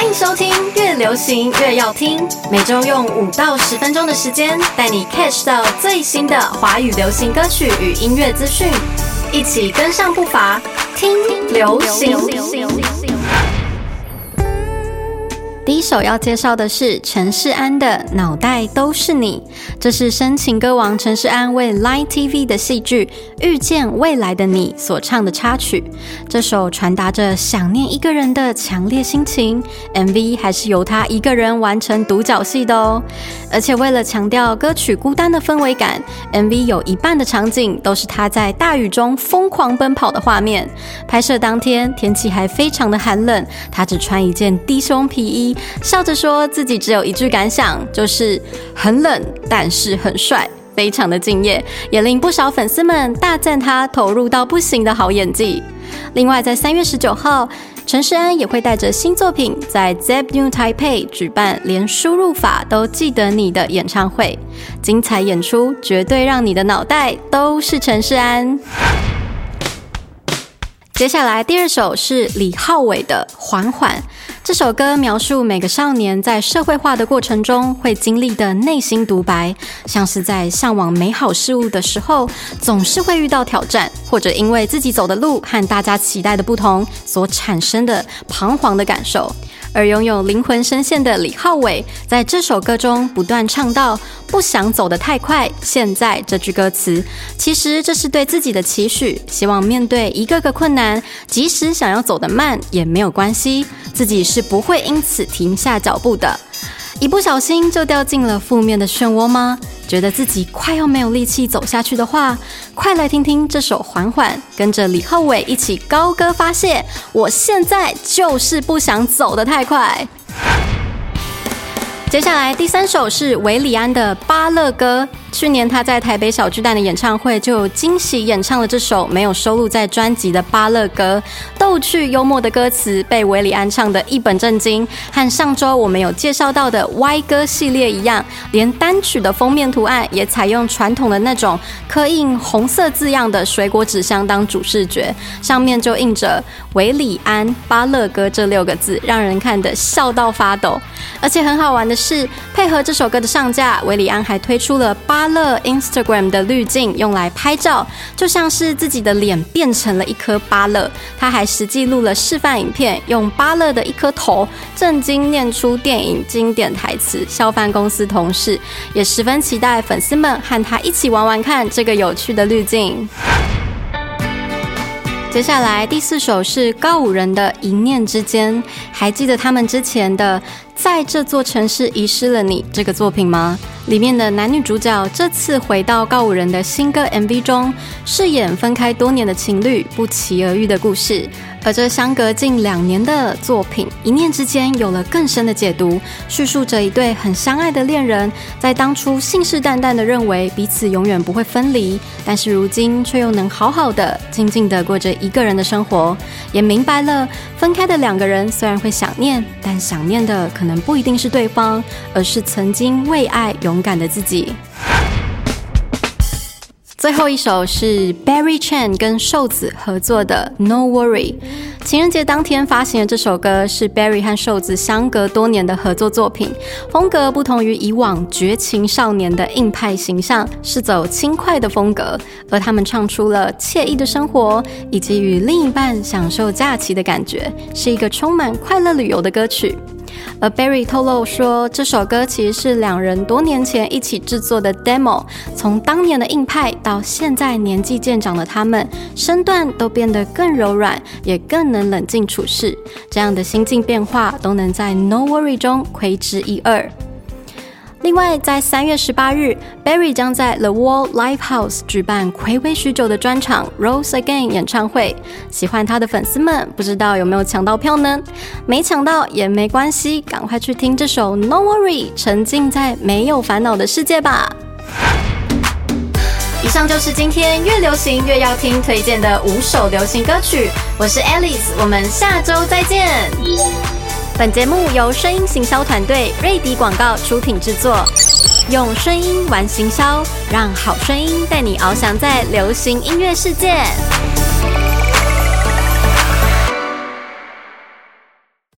欢迎收听《越流行越要听》，每周用五到十分钟的时间，带你 catch 到最新的华语流行歌曲与音乐资讯，一起跟上步伐，听流行。第一首要介绍的是陈世安的《脑袋都是你》，这是深情歌王陈世安为 Line TV 的戏剧《遇见未来的你》所唱的插曲。这首传达着想念一个人的强烈心情，MV 还是由他一个人完成独角戏的哦。而且为了强调歌曲孤单的氛围感，MV 有一半的场景都是他在大雨中疯狂奔跑的画面。拍摄当天天气还非常的寒冷，他只穿一件低胸皮衣。笑着说自己只有一句感想，就是很冷，但是很帅，非常的敬业，也令不少粉丝们大赞他投入到不行的好演技。另外，在三月十九号，陈世安也会带着新作品在 Zeb New Taipei 举办连输入法都记得你的演唱会，精彩演出绝对让你的脑袋都是陈世安。接下来第二首是李浩伟的《缓缓》。这首歌描述每个少年在社会化的过程中会经历的内心独白，像是在向往美好事物的时候，总是会遇到挑战，或者因为自己走的路和大家期待的不同所产生的彷徨的感受。而拥有灵魂声线的李浩伟，在这首歌中不断唱到“不想走得太快”。现在这句歌词，其实这是对自己的期许，希望面对一个个困难，即使想要走得慢也没有关系，自己是不会因此停下脚步的。一不小心就掉进了负面的漩涡吗？觉得自己快要没有力气走下去的话，快来听听这首《缓缓》，跟着李浩伟一起高歌发泄。我现在就是不想走得太快。接下来第三首是韦礼安的《巴乐歌》。去年他在台北小巨蛋的演唱会就惊喜演唱了这首没有收录在专辑的《巴乐歌》，逗趣幽默的歌词被韦礼安唱的一本正经，和上周我们有介绍到的 Y 歌系列一样，连单曲的封面图案也采用传统的那种刻印红色字样的水果纸箱当主视觉，上面就印着“韦礼安巴乐歌”这六个字，让人看得笑到发抖。而且很好玩的是，配合这首歌的上架，韦里安还推出了巴乐 Instagram 的滤镜，用来拍照，就像是自己的脸变成了一颗巴乐。他还实际录了示范影片，用巴乐的一颗头，震惊念出电影经典台词，肖翻公司同事，也十分期待粉丝们和他一起玩玩看这个有趣的滤镜。接下来第四首是告五人的《一念之间》，还记得他们之前的？在这座城市遗失了你这个作品吗？里面的男女主角这次回到告五人的新歌 MV 中，饰演分开多年的情侣不期而遇的故事。而这相隔近两年的作品，一念之间有了更深的解读，叙述着一对很相爱的恋人，在当初信誓旦旦的认为彼此永远不会分离，但是如今却又能好好的、静静的过着一个人的生活，也明白了分开的两个人虽然会想念，但想念的可能不一定是对方，而是曾经为爱勇敢的自己。最后一首是 Barry Chan 跟瘦子合作的 No Worry。情人节当天发行的这首歌是 Barry 和瘦子相隔多年的合作作品，风格不同于以往绝情少年的硬派形象，是走轻快的风格，而他们唱出了惬意的生活以及与另一半享受假期的感觉，是一个充满快乐旅游的歌曲。而 Barry 透露说，这首歌其实是两人多年前一起制作的 demo。从当年的硬派到现在年纪渐长的他们，身段都变得更柔软，也更能冷静处事。这样的心境变化都能在 No Worry 中窥之一二。另外，在三月十八日，Barry 将在 The Wall Live House 举办暌违许久的专场 Rose Again 演唱会。喜欢他的粉丝们，不知道有没有抢到票呢？没抢到也没关系，赶快去听这首 No Worry，沉浸在没有烦恼的世界吧。以上就是今天越流行越要听推荐的五首流行歌曲。我是 Alice，我们下周再见。本节目由声音行销团队瑞迪广告出品制作，用声音玩行销，让好声音带你翱翔在流行音乐世界。